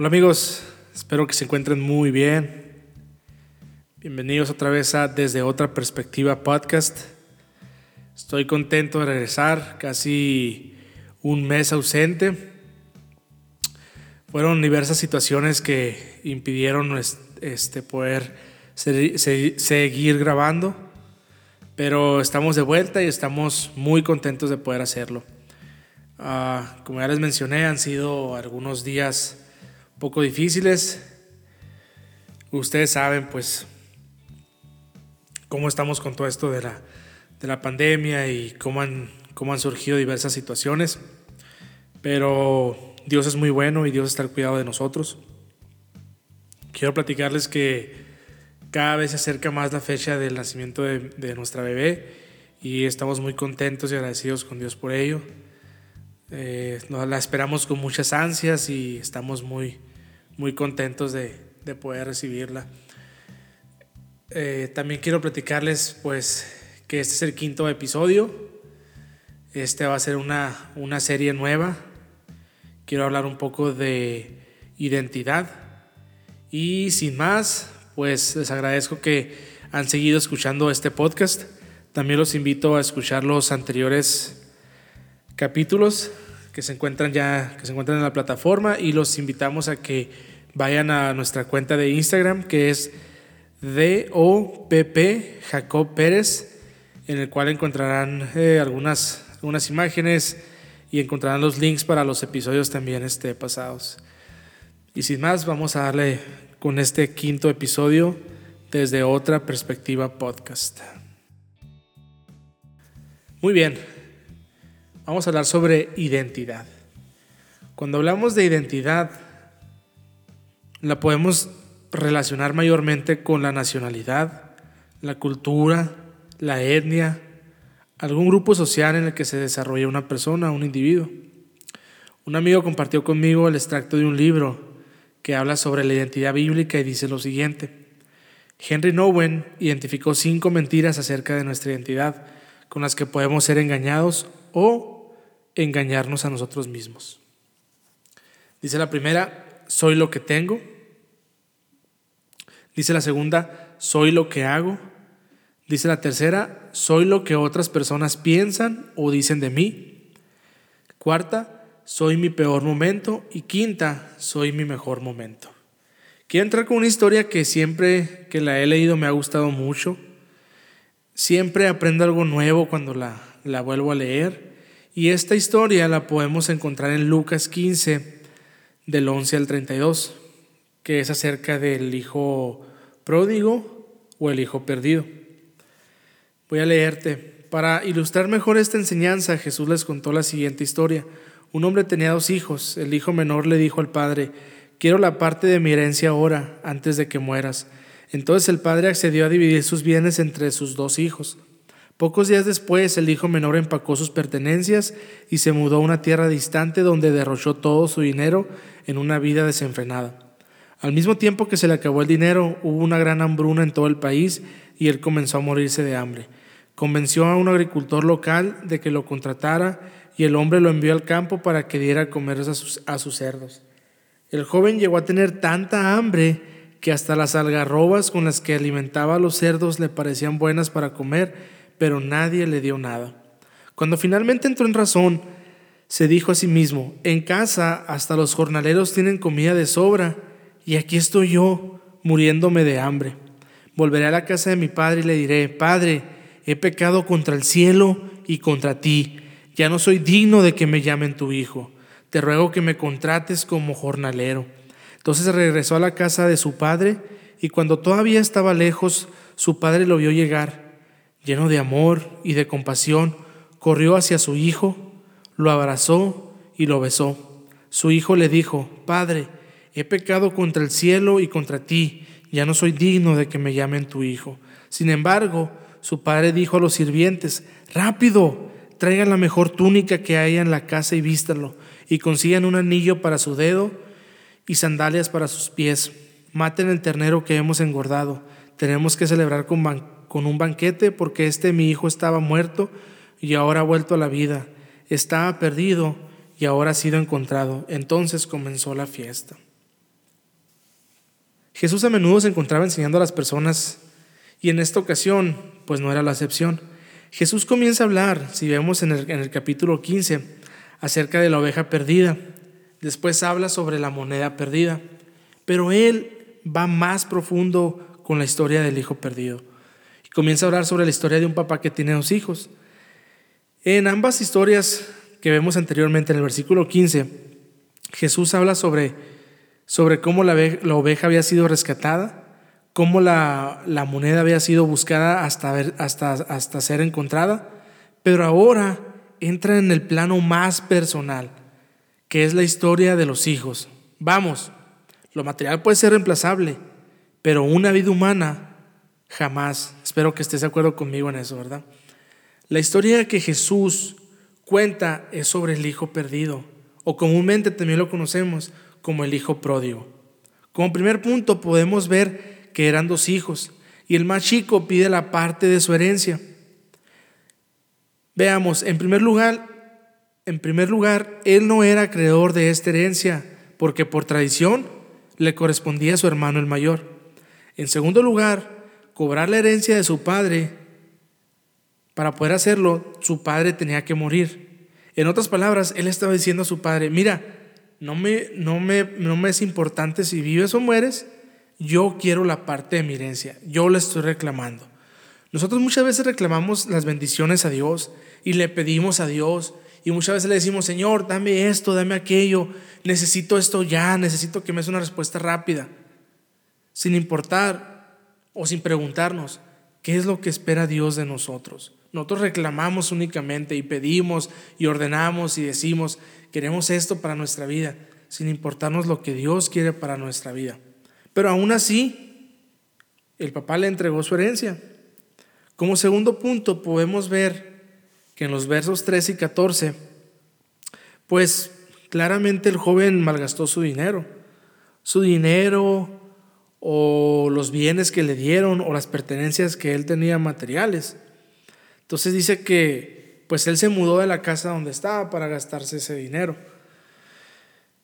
Hola amigos, espero que se encuentren muy bien. Bienvenidos otra vez a Desde otra perspectiva podcast. Estoy contento de regresar, casi un mes ausente. Fueron diversas situaciones que impidieron este, poder seguir grabando, pero estamos de vuelta y estamos muy contentos de poder hacerlo. Ah, como ya les mencioné, han sido algunos días poco difíciles. Ustedes saben, pues, cómo estamos con todo esto de la, de la pandemia y cómo han, cómo han surgido diversas situaciones. Pero Dios es muy bueno y Dios está al cuidado de nosotros. Quiero platicarles que cada vez se acerca más la fecha del nacimiento de, de nuestra bebé y estamos muy contentos y agradecidos con Dios por ello. Eh, la esperamos con muchas ansias y estamos muy, muy contentos de, de poder recibirla. Eh, también quiero platicarles pues que este es el quinto episodio. Este va a ser una, una serie nueva. Quiero hablar un poco de identidad. Y sin más, pues les agradezco que han seguido escuchando este podcast. También los invito a escuchar los anteriores capítulos que se encuentran ya que se encuentran en la plataforma y los invitamos a que vayan a nuestra cuenta de Instagram que es DOPP Jacob Pérez en el cual encontrarán eh, algunas, algunas imágenes y encontrarán los links para los episodios también este, pasados. Y sin más, vamos a darle con este quinto episodio desde otra perspectiva podcast. Muy bien, vamos a hablar sobre identidad. Cuando hablamos de identidad, la podemos relacionar mayormente con la nacionalidad, la cultura, la etnia, algún grupo social en el que se desarrolla una persona, un individuo. Un amigo compartió conmigo el extracto de un libro que habla sobre la identidad bíblica y dice lo siguiente. Henry Nowen identificó cinco mentiras acerca de nuestra identidad con las que podemos ser engañados o engañarnos a nosotros mismos. Dice la primera, soy lo que tengo. Dice la segunda, soy lo que hago. Dice la tercera, soy lo que otras personas piensan o dicen de mí. Cuarta, soy mi peor momento. Y quinta, soy mi mejor momento. Quiero entrar con una historia que siempre que la he leído me ha gustado mucho. Siempre aprendo algo nuevo cuando la, la vuelvo a leer. Y esta historia la podemos encontrar en Lucas 15, del 11 al 32, que es acerca del hijo pródigo o el hijo perdido. Voy a leerte. Para ilustrar mejor esta enseñanza, Jesús les contó la siguiente historia. Un hombre tenía dos hijos. El hijo menor le dijo al padre, quiero la parte de mi herencia ahora, antes de que mueras. Entonces el padre accedió a dividir sus bienes entre sus dos hijos. Pocos días después, el hijo menor empacó sus pertenencias y se mudó a una tierra distante donde derrochó todo su dinero en una vida desenfrenada. Al mismo tiempo que se le acabó el dinero, hubo una gran hambruna en todo el país y él comenzó a morirse de hambre. Convenció a un agricultor local de que lo contratara y el hombre lo envió al campo para que diera comer a sus, a sus cerdos. El joven llegó a tener tanta hambre que hasta las algarrobas con las que alimentaba a los cerdos le parecían buenas para comer pero nadie le dio nada. Cuando finalmente entró en razón, se dijo a sí mismo, en casa hasta los jornaleros tienen comida de sobra, y aquí estoy yo, muriéndome de hambre. Volveré a la casa de mi padre y le diré, Padre, he pecado contra el cielo y contra ti, ya no soy digno de que me llamen tu hijo, te ruego que me contrates como jornalero. Entonces regresó a la casa de su padre, y cuando todavía estaba lejos, su padre lo vio llegar lleno de amor y de compasión, corrió hacia su hijo, lo abrazó y lo besó. Su hijo le dijo, Padre, he pecado contra el cielo y contra ti, ya no soy digno de que me llamen tu hijo. Sin embargo, su padre dijo a los sirvientes, Rápido, traigan la mejor túnica que haya en la casa y vístanlo, y consigan un anillo para su dedo y sandalias para sus pies. Maten el ternero que hemos engordado. Tenemos que celebrar con con un banquete porque este mi hijo estaba muerto y ahora ha vuelto a la vida. Estaba perdido y ahora ha sido encontrado. Entonces comenzó la fiesta. Jesús a menudo se encontraba enseñando a las personas y en esta ocasión pues no era la excepción. Jesús comienza a hablar, si vemos en el, capítulo 15, acerca de la oveja perdida. Después habla sobre la moneda perdida. Pero él va más profundo con la historia del hijo perdido. Y comienza a hablar sobre la historia de un papá que tiene dos hijos. En ambas historias que vemos anteriormente en el versículo 15, Jesús habla sobre, sobre cómo la, oveja había sido rescatada, cómo la, moneda había sido buscada hasta, hasta ser encontrada, pero ahora entra en el plano más personal, que es la historia de los hijos. Vamos, lo material puede ser reemplazable, pero una vida humana jamás. Espero que estés de acuerdo conmigo en eso, ¿verdad? La historia que Jesús cuenta es sobre el hijo perdido, o comúnmente también lo conocemos como el hijo pródigo. Como primer punto podemos ver que eran dos hijos, y el más chico pide la parte de su herencia. Veamos, en primer lugar, en primer lugar, él no era acreedor de esta herencia, porque por tradición le correspondía a su hermano el mayor. En segundo lugar, cobrar la herencia de su padre, para poder hacerlo, su padre tenía que morir. En otras palabras, él estaba diciendo a su padre, mira, no me, no me, no me es importante si vives o mueres, yo quiero la parte de mi herencia, yo la estoy reclamando. Nosotros muchas veces reclamamos las bendiciones a Dios y le pedimos a Dios y muchas veces le decimos, Señor, dame esto, dame aquello, necesito esto ya, necesito que me des una respuesta rápida, sin importar o sin preguntarnos, ¿qué es lo que espera Dios de nosotros? Nosotros reclamamos únicamente y pedimos y ordenamos y decimos, queremos esto para nuestra vida, sin importarnos lo que Dios quiere para nuestra vida. Pero aún así, el papá le entregó su herencia. Como segundo punto, podemos ver que en los versos 13 y 14, pues claramente el joven malgastó su dinero. Su dinero o los bienes que le dieron o las pertenencias que él tenía materiales. Entonces dice que pues él se mudó de la casa donde estaba para gastarse ese dinero.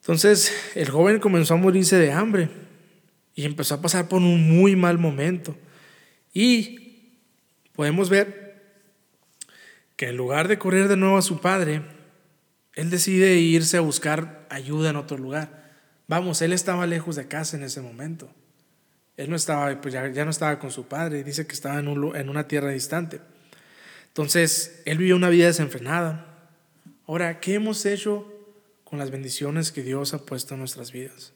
Entonces el joven comenzó a morirse de hambre y empezó a pasar por un muy mal momento. Y podemos ver que en lugar de correr de nuevo a su padre, él decide irse a buscar ayuda en otro lugar. Vamos, él estaba lejos de casa en ese momento. Él no estaba, pues ya, no estaba con su padre, dice que estaba en, en una tierra distante. Entonces, él vivió una vida desenfrenada. Ahora, ¿qué hemos hecho con las bendiciones que Dios ha puesto en nuestras vidas?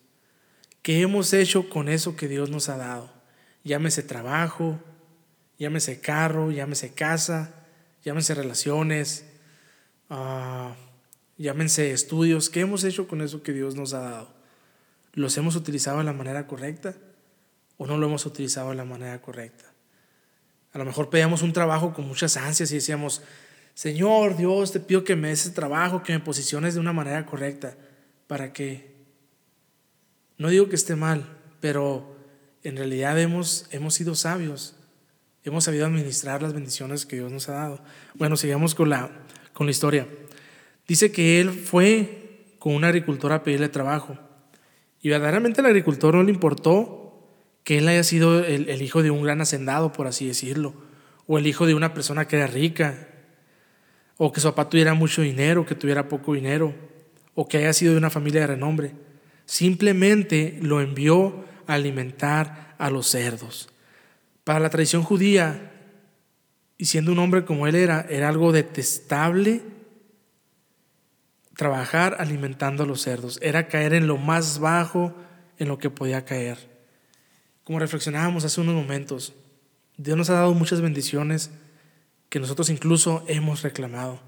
¿Qué hemos hecho con eso que Dios nos ha dado? Llámese trabajo, llámese carro, llámese casa, llámese relaciones, uh, llámense estudios. ¿Qué hemos hecho con eso que Dios nos ha dado? ¿Los hemos utilizado de la manera correcta o no lo hemos utilizado de la manera correcta? A lo mejor pedíamos un trabajo con muchas ansias y decíamos, Señor Dios, te pido que me des ese trabajo, que me posiciones de una manera correcta. ¿Para qué? No digo que esté mal, pero en realidad hemos, hemos sido sabios hemos sabido administrar las bendiciones que Dios nos ha dado. Bueno, sigamos con la, con la historia. Dice que él fue con un agricultor a pedirle trabajo. Y verdaderamente al agricultor no le importó que él haya sido el, el, hijo de un gran hacendado, por así decirlo, o el hijo de una persona que era rica, o que su papá tuviera mucho dinero, que tuviera poco dinero, o que haya sido de una familia de renombre. Simplemente lo envió a alimentar a los cerdos. Para la tradición judía, y siendo un hombre como él era, era algo detestable trabajar alimentando a los cerdos. Era caer en lo más bajo en lo que podía caer. Como reflexionábamos hace unos momentos, Dios nos ha dado muchas bendiciones que nosotros incluso hemos reclamado.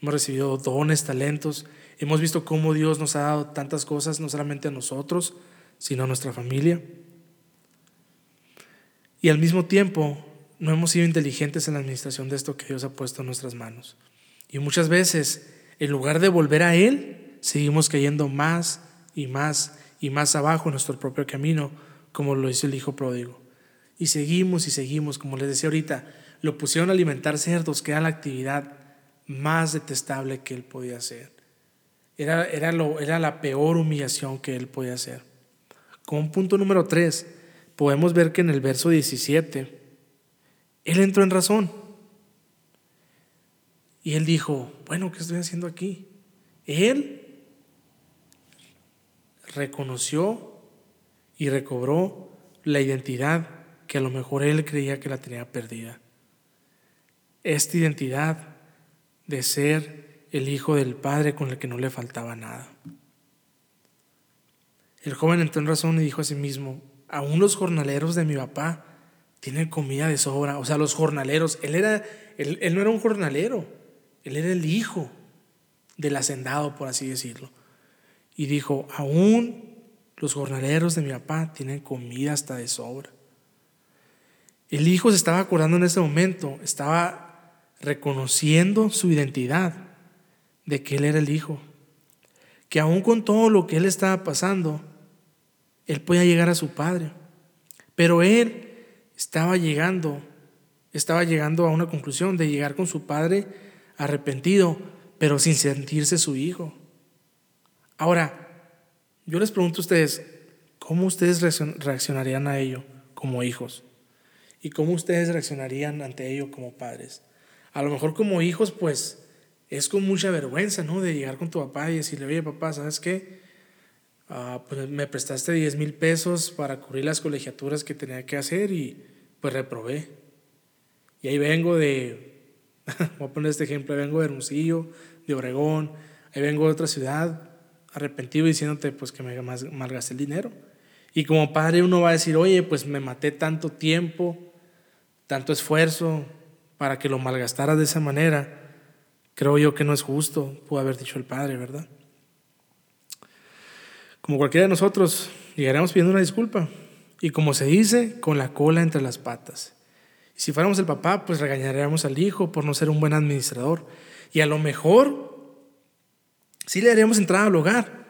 Hemos recibido dones, talentos. Hemos visto cómo Dios nos ha dado tantas cosas, no solamente a nosotros, sino a nuestra familia. Y al mismo tiempo, no hemos sido inteligentes en la administración de esto que Dios ha puesto en nuestras manos. Y muchas veces, en lugar de volver a Él, seguimos cayendo más y más y más abajo en nuestro propio camino, como lo hizo el hijo pródigo. Y seguimos y seguimos, como les decía ahorita, lo pusieron a alimentar cerdos, que era la actividad más detestable que él podía hacer. Era, era, lo, era la peor humillación que él podía hacer. Como punto número tres, podemos ver que en el verso 17, él entró en razón. Y él dijo, bueno, ¿qué estoy haciendo aquí? Él reconoció y recobró la identidad que a lo mejor él creía que la tenía perdida. Esta identidad de ser el hijo del Padre con el que no le faltaba nada. El joven entró en razón y dijo a sí mismo, aún los jornaleros de mi papá tienen comida de sobra. O sea, los jornaleros, él, era, él, él no era un jornalero, él era el hijo del hacendado, por así decirlo. Y dijo, aún los jornaleros de mi papá tienen comida hasta de sobra. El hijo se estaba acordando en ese momento, estaba reconociendo su identidad de que él era el hijo. Que aún con todo lo que él estaba pasando, él podía llegar a su padre. Pero él estaba llegando, estaba llegando a una conclusión de llegar con su padre arrepentido, pero sin sentirse su hijo. Ahora, yo les pregunto a ustedes, ¿cómo ustedes reaccionarían a ello como hijos? ¿Y cómo ustedes reaccionarían ante ello como padres? A lo mejor como hijos, pues es con mucha vergüenza, ¿no? De llegar con tu papá y decirle, oye papá, ¿sabes qué? Ah, pues me prestaste 10 mil pesos para cubrir las colegiaturas que tenía que hacer y pues reprobé. Y ahí vengo de, voy a poner este ejemplo, ahí vengo de Hermosillo, de Obregón, ahí vengo de otra ciudad, arrepentido diciéndote pues que me malgasté el dinero. Y como padre uno va a decir, oye, pues me maté tanto tiempo, tanto esfuerzo para que lo malgastaras de esa manera. Creo yo que no es justo, pudo haber dicho el padre, ¿verdad? Como cualquiera de nosotros, llegaremos pidiendo una disculpa. Y como se dice, con la cola entre las patas. Y si fuéramos el papá, pues regañaríamos al hijo por no ser un buen administrador. Y a lo mejor sí le daríamos entrada al hogar,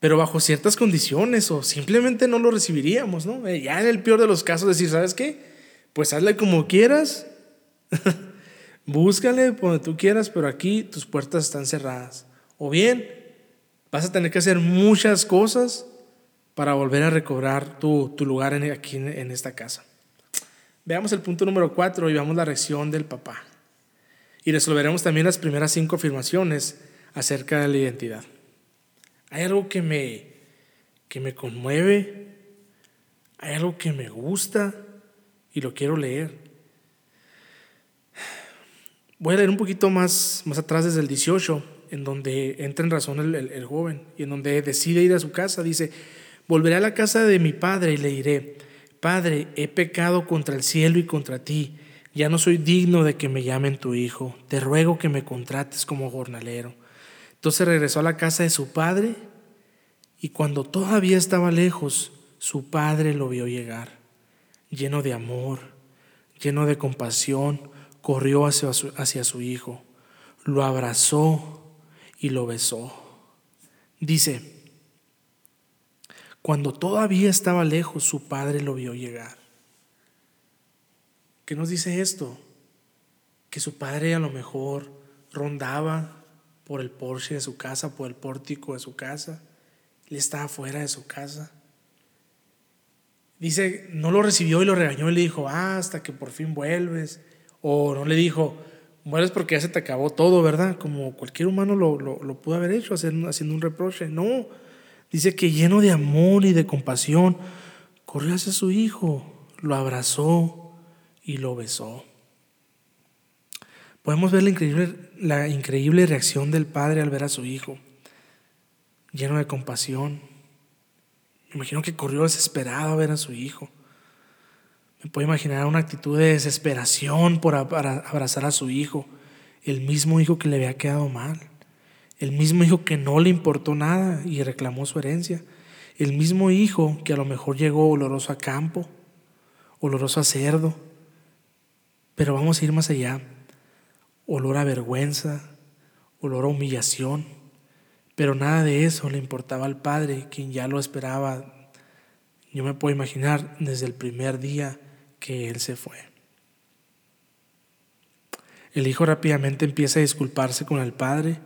pero bajo ciertas condiciones o simplemente no lo recibiríamos, ¿no? Eh, ya en el peor de los casos decir, ¿sabes qué? Pues hazle como quieras, búscale donde tú quieras, pero aquí tus puertas están cerradas. O bien, Vas a tener que hacer muchas cosas para volver a recobrar tu, lugar en, aquí en, esta casa. Veamos el punto número cuatro y veamos la reacción del papá. Y resolveremos también las primeras cinco afirmaciones acerca de la identidad. Hay algo que me, que me conmueve, hay algo que me gusta y lo quiero leer. Voy a leer un poquito más, más atrás desde el 18 en donde entra en razón el, joven y en donde decide ir a su casa. Dice, volveré a la casa de mi padre y le diré, Padre, he pecado contra el cielo y contra ti, ya no soy digno de que me llamen tu hijo, te ruego que me contrates como jornalero. Entonces regresó a la casa de su padre y cuando todavía estaba lejos, su padre lo vio llegar, lleno de amor, lleno de compasión, corrió hacia su hijo, lo abrazó y lo besó. Dice, cuando todavía estaba lejos, su padre lo vio llegar. ¿Qué nos dice esto? Que su padre a lo mejor rondaba por el porche de su casa, por el pórtico de su casa. Él estaba fuera de su casa. Dice, no lo recibió y lo regañó y le dijo, ah, hasta que por fin vuelves. O no le dijo, mueres porque ya se te acabó todo, ¿verdad? Como cualquier humano lo, lo, pudo haber hecho, haciendo, haciendo un reproche. No, dice que lleno de amor y de compasión, corrió hacia su hijo, lo abrazó y lo besó. Podemos ver la increíble, la increíble reacción del padre al ver a su hijo, lleno de compasión. Imagino que corrió desesperado a ver a su hijo. Me puedo imaginar una actitud de desesperación por abrazar a su hijo, el mismo hijo que le había quedado mal, el mismo hijo que no le importó nada y reclamó su herencia, el mismo hijo que a lo mejor llegó oloroso a campo, oloroso a cerdo, pero vamos a ir más allá, olor a vergüenza, olor a humillación, pero nada de eso le importaba al padre, quien ya lo esperaba. Yo me puedo imaginar desde el primer día que él se fue. El hijo rápidamente empieza a disculparse con el padre,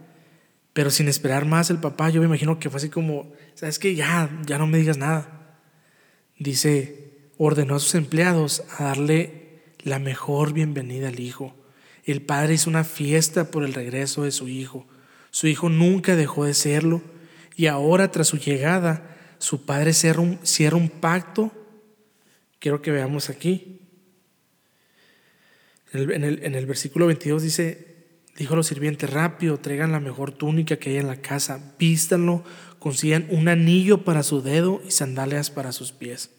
pero sin esperar más el papá, yo me imagino que fue así como, ¿sabes qué? Ya, ya no me digas nada. Dice, ordenó a sus empleados a darle la mejor bienvenida al hijo. El padre hizo una fiesta por el regreso de su hijo. Su hijo nunca dejó de serlo y ahora tras su llegada, su padre cierra un, pacto. Quiero que veamos aquí. En el, en el, versículo 22 dice, dijo a los sirvientes, rápido, traigan la mejor túnica que hay en la casa, vístanlo, consigan un anillo para su dedo y sandalias para sus pies.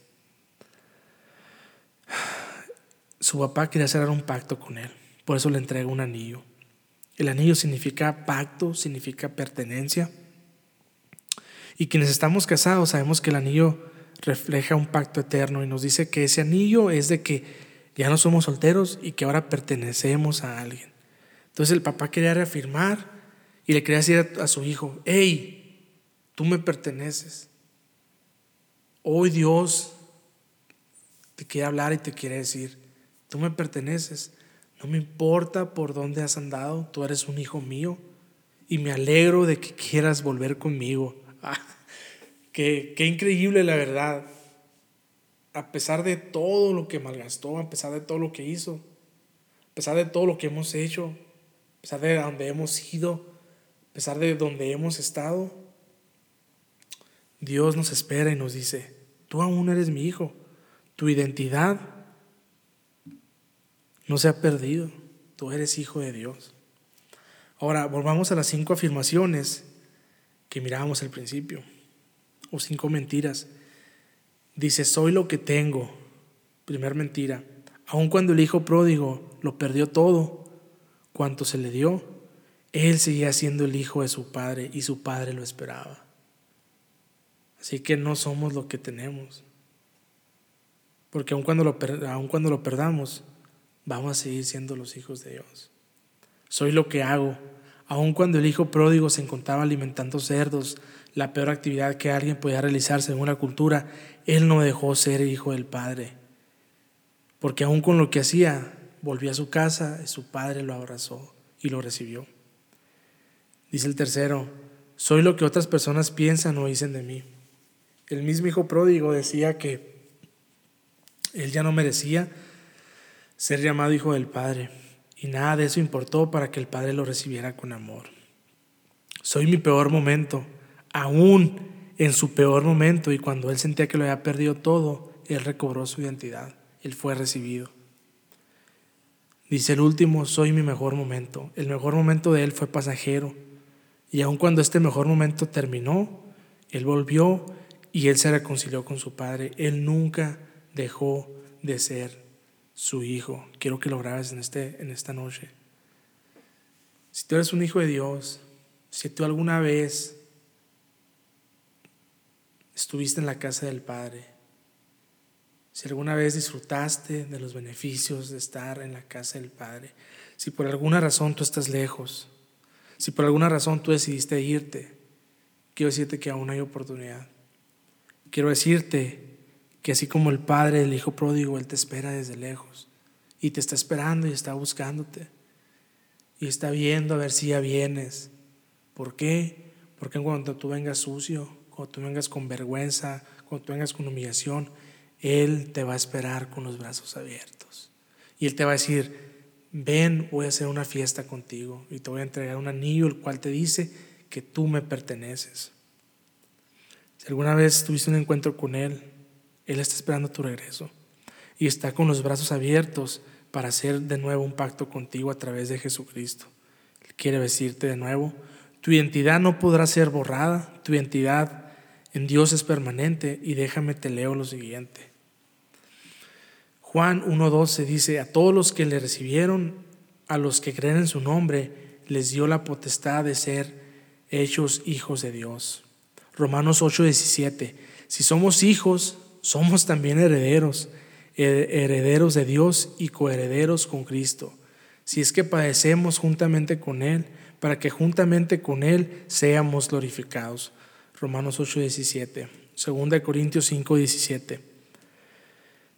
Su papá quería cerrar un pacto con él, por eso le entrega un anillo. El anillo significa pacto, significa pertenencia. Y quienes estamos casados sabemos que el anillo refleja un pacto eterno y nos dice que ese anillo es de que ya no somos solteros y que ahora pertenecemos a alguien. Entonces el papá quería reafirmar y le quería decir a, su hijo, hey, tú me perteneces. Hoy Dios te quiere hablar y te quiere decir, tú me perteneces. No me importa por dónde has andado, tú eres un hijo mío. Y me alegro de que quieras volver conmigo. Ah, qué, qué increíble la verdad. A pesar de todo lo que malgastó, a pesar de todo lo que hizo, a pesar de todo lo que hemos hecho, a pesar de donde hemos ido, a pesar de donde hemos estado, Dios nos espera y nos dice, tú aún eres mi hijo, tu identidad no se ha perdido, tú eres hijo de Dios. Ahora, volvamos a las cinco afirmaciones que mirábamos al principio, o cinco mentiras Dice, soy lo que tengo. Primer mentira. Aun cuando el hijo pródigo lo perdió todo, cuanto se le dio, él seguía siendo el hijo de su padre y su padre lo esperaba. Así que no somos lo que tenemos. Porque aun cuando lo, aun cuando lo perdamos, vamos a seguir siendo los hijos de Dios. Soy lo que hago. Aun cuando el hijo pródigo se encontraba alimentando cerdos, la peor actividad que alguien podía realizar según la cultura, él no dejó ser hijo del Padre. Porque aún con lo que hacía, volvió a su casa y su padre lo abrazó y lo recibió. Dice el tercero, soy lo que otras personas piensan o dicen de mí. El mismo hijo pródigo decía que él ya no merecía ser llamado hijo del Padre y nada de eso importó para que el Padre lo recibiera con amor. Soy mi peor momento, aún en su peor momento y cuando él sentía que lo había perdido todo, él recobró su identidad, él fue recibido. Dice el último, soy mi mejor momento. El mejor momento de él fue pasajero. Y aun cuando este mejor momento terminó, él volvió y él se reconcilió con su padre. Él nunca dejó de ser su hijo. Quiero que lo grabes en, este, en esta noche. Si tú eres un hijo de Dios, si tú alguna vez estuviste en la casa del Padre, si alguna vez disfrutaste de los beneficios de estar en la casa del Padre, si por alguna razón tú estás lejos, si por alguna razón tú decidiste irte, quiero decirte que aún hay oportunidad. Quiero decirte que así como el Padre del Hijo pródigo, Él te espera desde lejos y te está esperando y está buscándote y está viendo a ver si ya vienes. ¿Por qué? Porque cuando tú vengas sucio, cuando tú vengas con vergüenza, cuando tú vengas con humillación, Él te va a esperar con los brazos abiertos. Y Él te va a decir, ven, voy a hacer una fiesta contigo y te voy a entregar un anillo el cual te dice que tú me perteneces. Si alguna vez tuviste un encuentro con Él, Él está esperando tu regreso y está con los brazos abiertos para hacer de nuevo un pacto contigo a través de Jesucristo. Él quiere decirte de nuevo, tu identidad no podrá ser borrada, tu identidad en Dios es permanente y déjame te leo lo siguiente. Juan 1.12 dice, a todos los que le recibieron, a los que creen en su nombre, les dio la potestad de ser hechos hijos de Dios. Romanos 8.17, si somos hijos, somos también herederos, herederos de Dios y coherederos con Cristo. Si es que padecemos juntamente con Él, para que juntamente con Él seamos glorificados. Romanos 8, 17. 2 Corintios 5, 17.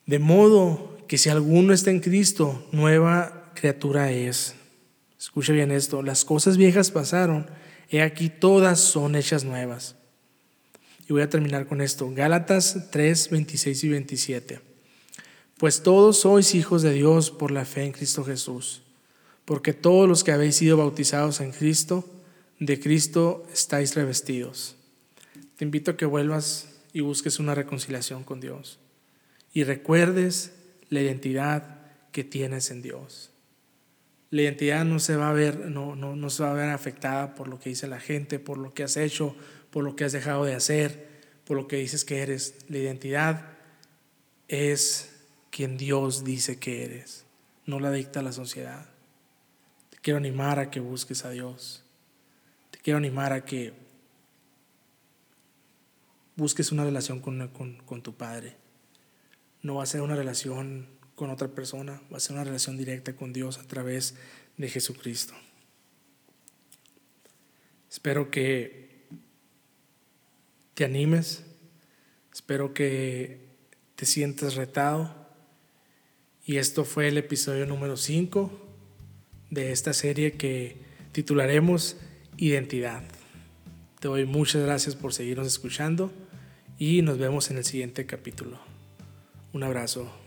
De modo que si alguno está en Cristo, nueva criatura es. Escucha bien esto, las cosas viejas pasaron, he aquí todas son hechas nuevas. Y voy a terminar con esto. Gálatas 3, 26 y 27. Pues todos sois hijos de Dios por la fe en Cristo Jesús, porque todos los que habéis sido bautizados en Cristo, de Cristo estáis revestidos. Te invito a que vuelvas y busques una reconciliación con Dios y recuerdes la identidad que tienes en Dios. La identidad no se va a ver, no, no, no se va a ver afectada por lo que dice la gente, por lo que has hecho, por lo que has dejado de hacer, por lo que dices que eres. La identidad es quien Dios dice que eres, no la dicta la sociedad. Te quiero animar a que busques a Dios. Te quiero animar a que busques una relación con, con, tu Padre. No va a ser una relación con otra persona, va a ser una relación directa con Dios a través de Jesucristo. Espero que te animes, espero que te sientas retado y esto fue el episodio número 5 de esta serie que titularemos Identidad. Te doy muchas gracias por seguirnos escuchando y nos vemos en el siguiente capítulo. Un abrazo.